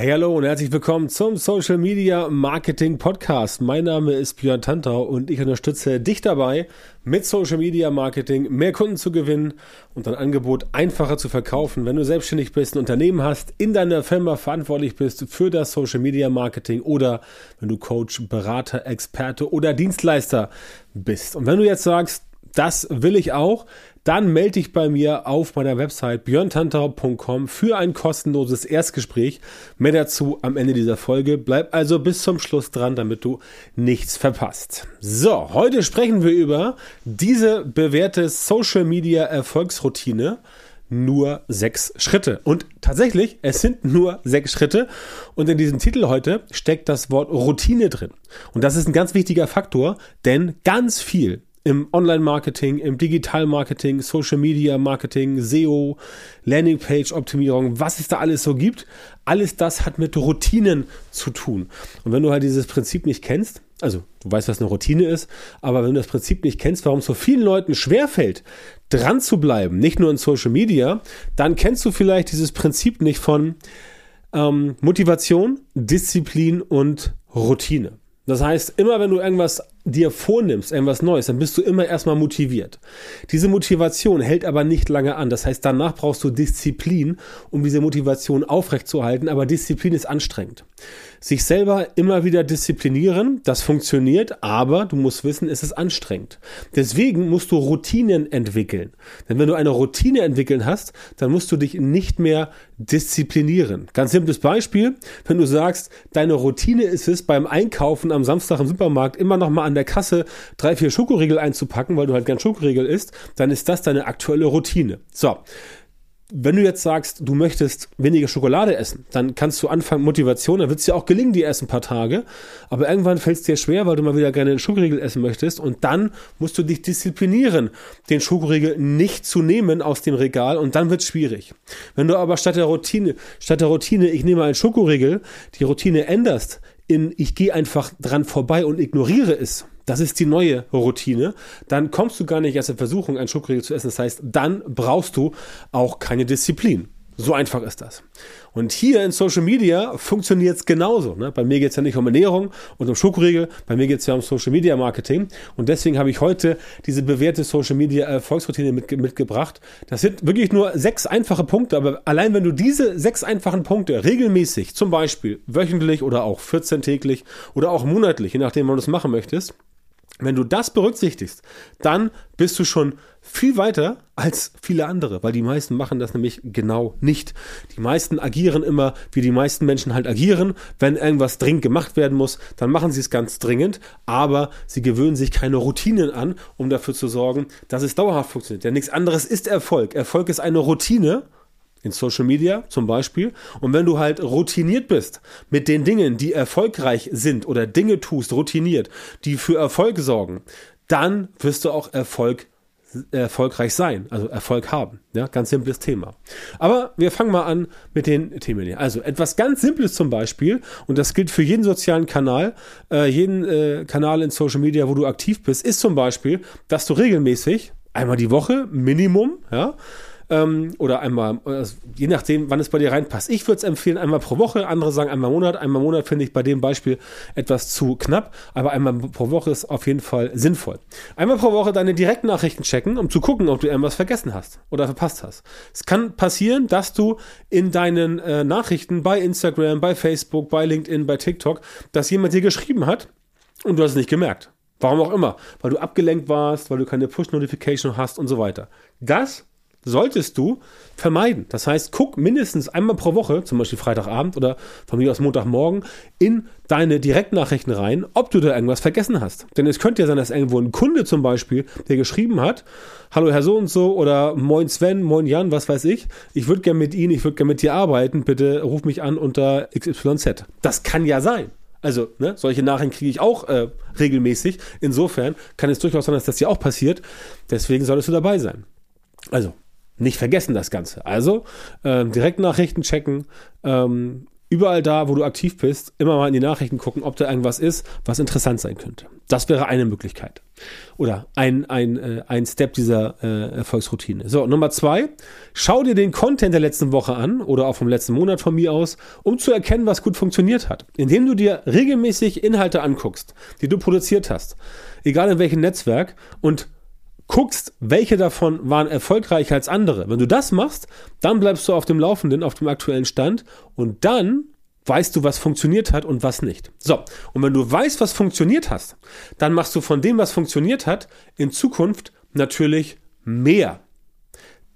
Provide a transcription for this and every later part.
Hey, hallo und herzlich willkommen zum Social Media Marketing Podcast. Mein Name ist Björn Tantau und ich unterstütze dich dabei, mit Social Media Marketing mehr Kunden zu gewinnen und dein Angebot einfacher zu verkaufen. Wenn du selbstständig bist, ein Unternehmen hast, in deiner Firma verantwortlich bist für das Social Media Marketing oder wenn du Coach, Berater, Experte oder Dienstleister bist. Und wenn du jetzt sagst, das will ich auch, dann melde dich bei mir auf meiner Website björntantau.com für ein kostenloses Erstgespräch. Mehr dazu am Ende dieser Folge. Bleib also bis zum Schluss dran, damit du nichts verpasst. So, heute sprechen wir über diese bewährte Social Media Erfolgsroutine nur sechs Schritte. Und tatsächlich, es sind nur sechs Schritte. Und in diesem Titel heute steckt das Wort Routine drin. Und das ist ein ganz wichtiger Faktor, denn ganz viel im Online-Marketing, im Digital-Marketing, Social-Media-Marketing, SEO, Landing-Page-Optimierung, was es da alles so gibt, alles das hat mit Routinen zu tun. Und wenn du halt dieses Prinzip nicht kennst, also du weißt, was eine Routine ist, aber wenn du das Prinzip nicht kennst, warum es so vielen Leuten schwerfällt, dran zu bleiben, nicht nur in Social Media, dann kennst du vielleicht dieses Prinzip nicht von ähm, Motivation, Disziplin und Routine. Das heißt, immer wenn du irgendwas dir vornimmst, irgendwas Neues, dann bist du immer erstmal motiviert. Diese Motivation hält aber nicht lange an. Das heißt, danach brauchst du Disziplin, um diese Motivation aufrechtzuerhalten, aber Disziplin ist anstrengend. Sich selber immer wieder disziplinieren, das funktioniert, aber du musst wissen, es ist anstrengend. Deswegen musst du Routinen entwickeln. Denn wenn du eine Routine entwickeln hast, dann musst du dich nicht mehr disziplinieren. Ganz simples Beispiel, wenn du sagst, deine Routine ist es, beim Einkaufen am Samstag im Supermarkt immer noch mal an der Kasse drei, vier Schokoriegel einzupacken, weil du halt gern Schokoriegel isst, dann ist das deine aktuelle Routine. So wenn du jetzt sagst, du möchtest weniger Schokolade essen, dann kannst du anfangen, Motivation, dann wird es dir auch gelingen, die ersten paar Tage. Aber irgendwann fällt es dir schwer, weil du mal wieder gerne einen Schokoriegel essen möchtest. Und dann musst du dich disziplinieren, den Schokoriegel nicht zu nehmen aus dem Regal. Und dann wird es schwierig. Wenn du aber statt der Routine, statt der Routine, ich nehme einen Schokoriegel, die Routine änderst in, ich gehe einfach dran vorbei und ignoriere es, das ist die neue Routine, dann kommst du gar nicht erst in Versuchung, ein Schokoriegel zu essen. Das heißt, dann brauchst du auch keine Disziplin. So einfach ist das. Und hier in Social Media funktioniert es genauso. Ne? Bei mir geht es ja nicht um Ernährung und um Schokoriegel, bei mir geht es ja um Social Media Marketing. Und deswegen habe ich heute diese bewährte Social Media Erfolgsroutine mitge mitgebracht. Das sind wirklich nur sechs einfache Punkte, aber allein wenn du diese sechs einfachen Punkte regelmäßig, zum Beispiel wöchentlich oder auch 14-täglich oder auch monatlich, je nachdem, wann du es machen möchtest, wenn du das berücksichtigst, dann bist du schon viel weiter als viele andere, weil die meisten machen das nämlich genau nicht. Die meisten agieren immer, wie die meisten Menschen halt agieren. Wenn irgendwas dringend gemacht werden muss, dann machen sie es ganz dringend, aber sie gewöhnen sich keine Routinen an, um dafür zu sorgen, dass es dauerhaft funktioniert. Denn nichts anderes ist Erfolg. Erfolg ist eine Routine in Social Media zum Beispiel. Und wenn du halt routiniert bist mit den Dingen, die erfolgreich sind oder Dinge tust, routiniert, die für Erfolg sorgen, dann wirst du auch Erfolg erfolgreich sein, also Erfolg haben. Ja, ganz simples Thema. Aber wir fangen mal an mit den Themen hier. Also etwas ganz Simples zum Beispiel, und das gilt für jeden sozialen Kanal, äh, jeden äh, Kanal in Social Media, wo du aktiv bist, ist zum Beispiel, dass du regelmäßig einmal die Woche Minimum, ja, ähm, oder einmal, also je nachdem, wann es bei dir reinpasst. Ich würde es empfehlen, einmal pro Woche, andere sagen einmal im Monat. Einmal im Monat finde ich bei dem Beispiel etwas zu knapp, aber einmal pro Woche ist auf jeden Fall sinnvoll. Einmal pro Woche deine Direktnachrichten checken, um zu gucken, ob du irgendwas vergessen hast oder verpasst hast. Es kann passieren, dass du in deinen äh, Nachrichten bei Instagram, bei Facebook, bei LinkedIn, bei TikTok, dass jemand dir geschrieben hat und du hast es nicht gemerkt. Warum auch immer. Weil du abgelenkt warst, weil du keine Push-Notification hast und so weiter. Das solltest du vermeiden. Das heißt, guck mindestens einmal pro Woche, zum Beispiel Freitagabend oder von mir aus Montagmorgen, in deine Direktnachrichten rein, ob du da irgendwas vergessen hast. Denn es könnte ja sein, dass irgendwo ein Kunde zum Beispiel, der geschrieben hat, hallo Herr so und so oder moin Sven, moin Jan, was weiß ich, ich würde gerne mit Ihnen, ich würde gerne mit dir arbeiten, bitte ruf mich an unter XYZ. Das kann ja sein. Also, ne, solche Nachrichten kriege ich auch äh, regelmäßig. Insofern kann es durchaus sein, dass das dir auch passiert. Deswegen solltest du dabei sein. Also, nicht vergessen das Ganze. Also ähm, Direktnachrichten checken, ähm, überall da, wo du aktiv bist, immer mal in die Nachrichten gucken, ob da irgendwas ist, was interessant sein könnte. Das wäre eine Möglichkeit. Oder ein, ein, äh, ein Step dieser äh, Erfolgsroutine. So, Nummer zwei, schau dir den Content der letzten Woche an oder auch vom letzten Monat von mir aus, um zu erkennen, was gut funktioniert hat. Indem du dir regelmäßig Inhalte anguckst, die du produziert hast, egal in welchem Netzwerk, und guckst, welche davon waren erfolgreicher als andere. Wenn du das machst, dann bleibst du auf dem Laufenden, auf dem aktuellen Stand und dann weißt du, was funktioniert hat und was nicht. So, und wenn du weißt, was funktioniert hast, dann machst du von dem, was funktioniert hat, in Zukunft natürlich mehr.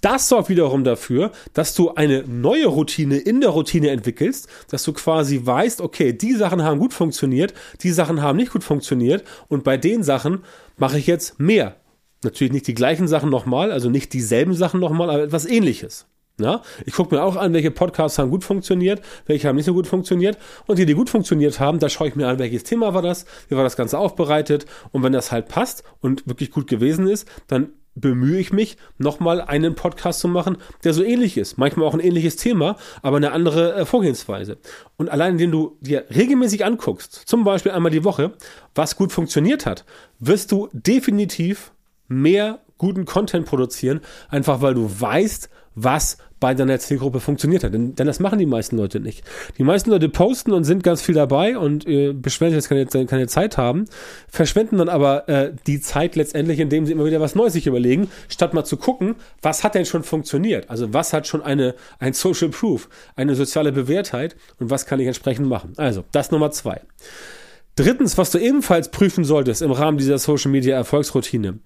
Das sorgt wiederum dafür, dass du eine neue Routine in der Routine entwickelst, dass du quasi weißt, okay, die Sachen haben gut funktioniert, die Sachen haben nicht gut funktioniert und bei den Sachen mache ich jetzt mehr. Natürlich nicht die gleichen Sachen nochmal, also nicht dieselben Sachen nochmal, aber etwas ähnliches. Ja, ich gucke mir auch an, welche Podcasts haben gut funktioniert, welche haben nicht so gut funktioniert. Und die, die gut funktioniert haben, da schaue ich mir an, welches Thema war das, wie war das Ganze aufbereitet. Und wenn das halt passt und wirklich gut gewesen ist, dann bemühe ich mich, nochmal einen Podcast zu machen, der so ähnlich ist. Manchmal auch ein ähnliches Thema, aber eine andere äh, Vorgehensweise. Und allein indem du dir regelmäßig anguckst, zum Beispiel einmal die Woche, was gut funktioniert hat, wirst du definitiv mehr guten Content produzieren, einfach weil du weißt, was bei deiner Zielgruppe funktioniert hat. Denn, denn, das machen die meisten Leute nicht. Die meisten Leute posten und sind ganz viel dabei und äh, beschweren sich, dass keine, keine Zeit haben, verschwenden dann aber äh, die Zeit letztendlich, indem sie immer wieder was Neues sich überlegen, statt mal zu gucken, was hat denn schon funktioniert? Also was hat schon eine, ein Social Proof, eine soziale Bewährtheit und was kann ich entsprechend machen? Also, das Nummer zwei. Drittens, was du ebenfalls prüfen solltest im Rahmen dieser Social Media Erfolgsroutine.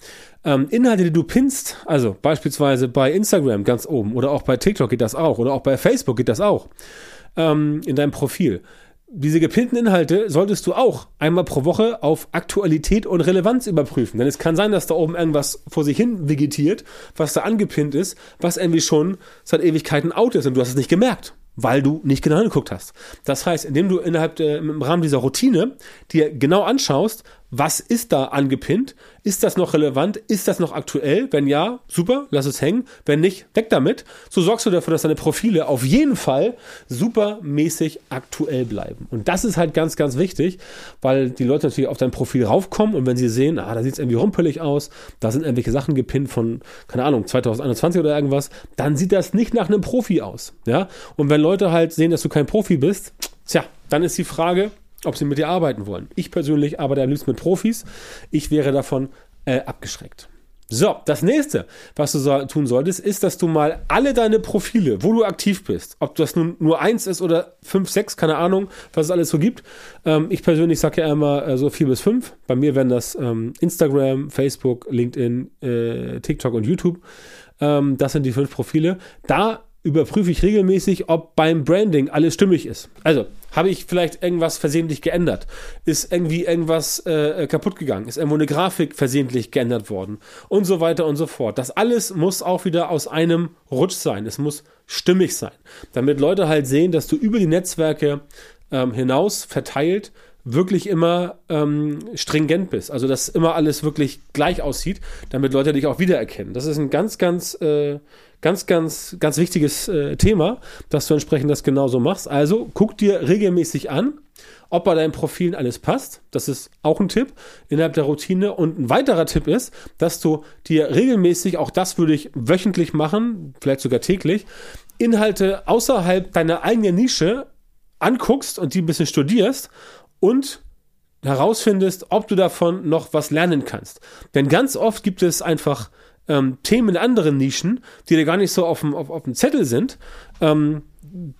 Ähm, Inhalte, die du pinst, also beispielsweise bei Instagram ganz oben oder auch bei TikTok geht das auch oder auch bei Facebook geht das auch ähm, in deinem Profil. Diese gepinnten Inhalte solltest du auch einmal pro Woche auf Aktualität und Relevanz überprüfen. Denn es kann sein, dass da oben irgendwas vor sich hin vegetiert, was da angepinnt ist, was irgendwie schon seit Ewigkeiten out ist und du hast es nicht gemerkt weil du nicht genau hingeguckt hast. Das heißt, indem du innerhalb der, im Rahmen dieser Routine dir genau anschaust, was ist da angepinnt? Ist das noch relevant? Ist das noch aktuell? Wenn ja, super, lass es hängen. Wenn nicht, weg damit. So sorgst du dafür, dass deine Profile auf jeden Fall supermäßig aktuell bleiben. Und das ist halt ganz, ganz wichtig, weil die Leute natürlich auf dein Profil raufkommen und wenn sie sehen, ah, da sieht es irgendwie rumpelig aus, da sind irgendwelche Sachen gepinnt von, keine Ahnung, 2021 oder irgendwas, dann sieht das nicht nach einem Profi aus. Ja? Und wenn Leute halt sehen, dass du kein Profi bist, tja, dann ist die Frage, ob sie mit dir arbeiten wollen. Ich persönlich arbeite am liebsten mit Profis. Ich wäre davon äh, abgeschreckt. So, das nächste, was du so, tun solltest, ist, dass du mal alle deine Profile, wo du aktiv bist, ob das nun nur eins ist oder fünf, sechs, keine Ahnung, was es alles so gibt. Ähm, ich persönlich sage ja immer äh, so vier bis fünf. Bei mir wären das ähm, Instagram, Facebook, LinkedIn, äh, TikTok und YouTube. Ähm, das sind die fünf Profile. Da überprüfe ich regelmäßig, ob beim Branding alles stimmig ist. Also, habe ich vielleicht irgendwas versehentlich geändert? Ist irgendwie irgendwas äh, kaputt gegangen? Ist irgendwo eine Grafik versehentlich geändert worden? Und so weiter und so fort. Das alles muss auch wieder aus einem Rutsch sein. Es muss stimmig sein. Damit Leute halt sehen, dass du über die Netzwerke ähm, hinaus verteilt wirklich immer ähm, stringent bist. Also, dass immer alles wirklich gleich aussieht, damit Leute dich auch wiedererkennen. Das ist ein ganz, ganz, äh, ganz, ganz, ganz wichtiges äh, Thema, dass du entsprechend das genauso machst. Also, guck dir regelmäßig an, ob bei deinen Profilen alles passt. Das ist auch ein Tipp innerhalb der Routine. Und ein weiterer Tipp ist, dass du dir regelmäßig, auch das würde ich wöchentlich machen, vielleicht sogar täglich, Inhalte außerhalb deiner eigenen Nische anguckst und die ein bisschen studierst und herausfindest, ob du davon noch was lernen kannst. Denn ganz oft gibt es einfach ähm, Themen in anderen Nischen, die dir gar nicht so auf dem, auf, auf dem Zettel sind, ähm,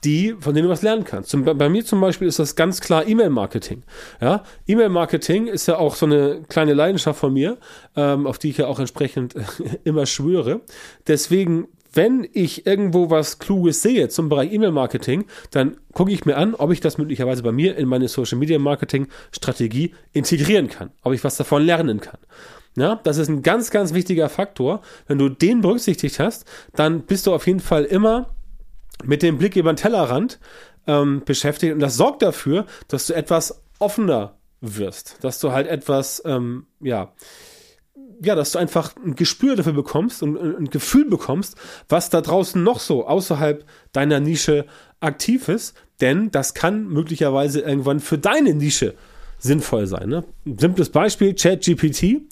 die, von denen du was lernen kannst. Zum, bei mir zum Beispiel ist das ganz klar E-Mail-Marketing. Ja? E-Mail-Marketing ist ja auch so eine kleine Leidenschaft von mir, ähm, auf die ich ja auch entsprechend immer schwöre. Deswegen wenn ich irgendwo was Kluges sehe zum Bereich E-Mail-Marketing, dann gucke ich mir an, ob ich das möglicherweise bei mir in meine Social-Media-Marketing-Strategie integrieren kann, ob ich was davon lernen kann. Ja, das ist ein ganz, ganz wichtiger Faktor. Wenn du den berücksichtigt hast, dann bist du auf jeden Fall immer mit dem Blick über den Tellerrand ähm, beschäftigt und das sorgt dafür, dass du etwas offener wirst, dass du halt etwas, ähm, ja, ja, dass du einfach ein Gespür dafür bekommst und ein Gefühl bekommst, was da draußen noch so außerhalb deiner Nische aktiv ist, denn das kann möglicherweise irgendwann für deine Nische sinnvoll sein. Ne? Ein simples Beispiel, ChatGPT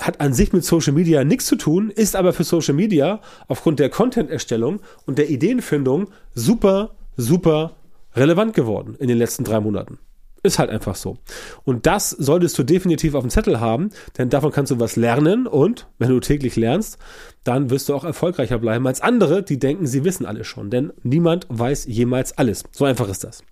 hat an sich mit Social Media nichts zu tun, ist aber für Social Media aufgrund der Content-Erstellung und der Ideenfindung super, super relevant geworden in den letzten drei Monaten. Ist halt einfach so. Und das solltest du definitiv auf dem Zettel haben, denn davon kannst du was lernen und wenn du täglich lernst, dann wirst du auch erfolgreicher bleiben als andere, die denken, sie wissen alles schon. Denn niemand weiß jemals alles. So einfach ist das.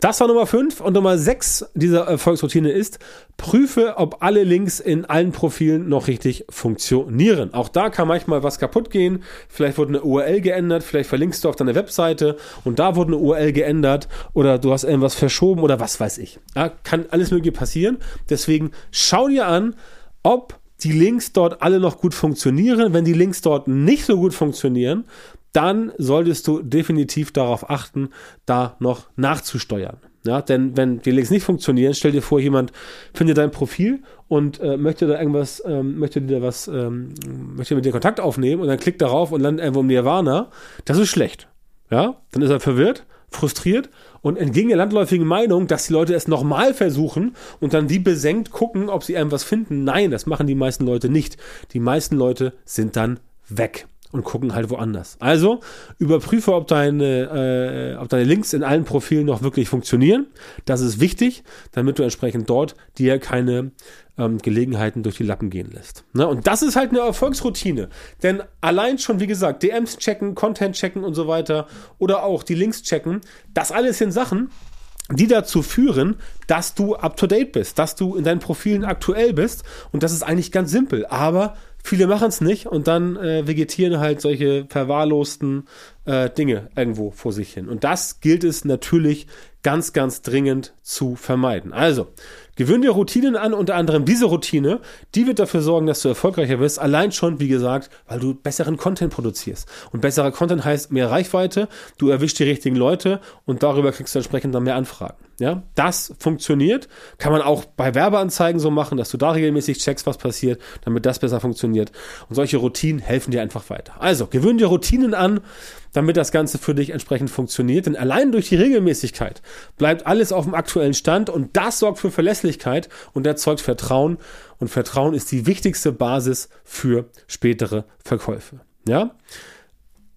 Das war Nummer 5 und Nummer 6 dieser Erfolgsroutine ist, prüfe, ob alle Links in allen Profilen noch richtig funktionieren. Auch da kann manchmal was kaputt gehen. Vielleicht wurde eine URL geändert, vielleicht verlinkst du auf deine Webseite und da wurde eine URL geändert oder du hast irgendwas verschoben oder was weiß ich. Ja, kann alles mögliche passieren. Deswegen schau dir an, ob die Links dort alle noch gut funktionieren. Wenn die Links dort nicht so gut funktionieren, dann solltest du definitiv darauf achten, da noch nachzusteuern. Ja, denn wenn die Links nicht funktionieren, stell dir vor, jemand findet dein Profil und äh, möchte da irgendwas, ähm, möchte dir was, ähm, möchte mit dir Kontakt aufnehmen und dann klickt darauf und landet irgendwo im Nirvana. Das ist schlecht. Ja, dann ist er verwirrt, frustriert und entgegen der landläufigen Meinung, dass die Leute es nochmal versuchen und dann wie besenkt gucken, ob sie irgendwas finden. Nein, das machen die meisten Leute nicht. Die meisten Leute sind dann weg und gucken halt woanders. Also überprüfe, ob deine, äh, ob deine Links in allen Profilen noch wirklich funktionieren. Das ist wichtig, damit du entsprechend dort dir keine ähm, Gelegenheiten durch die Lappen gehen lässt. Ne? Und das ist halt eine Erfolgsroutine. Denn allein schon, wie gesagt, DMs checken, Content checken und so weiter oder auch die Links checken, das alles sind Sachen, die dazu führen, dass du up to date bist, dass du in deinen Profilen aktuell bist. Und das ist eigentlich ganz simpel. Aber viele machen es nicht und dann äh, vegetieren halt solche verwahrlosten äh, Dinge irgendwo vor sich hin. Und das gilt es natürlich ganz, ganz dringend zu vermeiden. Also, gewöhn dir Routinen an, unter anderem diese Routine, die wird dafür sorgen, dass du erfolgreicher wirst. Allein schon, wie gesagt, weil du besseren Content produzierst. Und besserer Content heißt mehr Reichweite, du erwischst die richtigen Leute und darüber kriegst du entsprechend dann mehr Anfragen. Ja, das funktioniert. Kann man auch bei Werbeanzeigen so machen, dass du da regelmäßig checkst, was passiert, damit das besser funktioniert. Und solche Routinen helfen dir einfach weiter. Also, gewöhn dir Routinen an, damit das Ganze für dich entsprechend funktioniert. Denn allein durch die Regelmäßigkeit bleibt alles auf dem aktuellen Stand und das sorgt für Verlässlichkeit und erzeugt Vertrauen. Und Vertrauen ist die wichtigste Basis für spätere Verkäufe. Ja?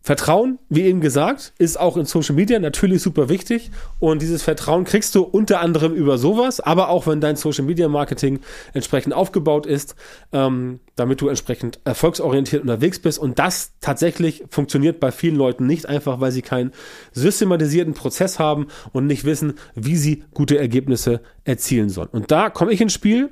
Vertrauen, wie eben gesagt, ist auch in Social Media natürlich super wichtig. Und dieses Vertrauen kriegst du unter anderem über sowas, aber auch wenn dein Social Media Marketing entsprechend aufgebaut ist, ähm, damit du entsprechend erfolgsorientiert unterwegs bist. Und das tatsächlich funktioniert bei vielen Leuten nicht einfach, weil sie keinen systematisierten Prozess haben und nicht wissen, wie sie gute Ergebnisse erzielen sollen. Und da komme ich ins Spiel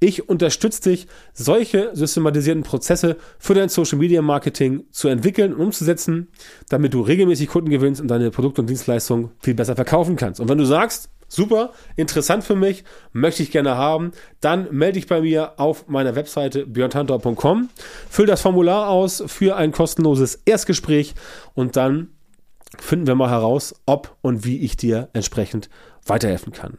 ich unterstütze dich, solche systematisierten Prozesse für dein Social Media Marketing zu entwickeln und umzusetzen, damit du regelmäßig Kunden gewinnst und deine Produkte und Dienstleistungen viel besser verkaufen kannst. Und wenn du sagst, super, interessant für mich, möchte ich gerne haben, dann melde dich bei mir auf meiner Webseite björntantor.com, füll das Formular aus für ein kostenloses Erstgespräch und dann finden wir mal heraus, ob und wie ich dir entsprechend weiterhelfen kann.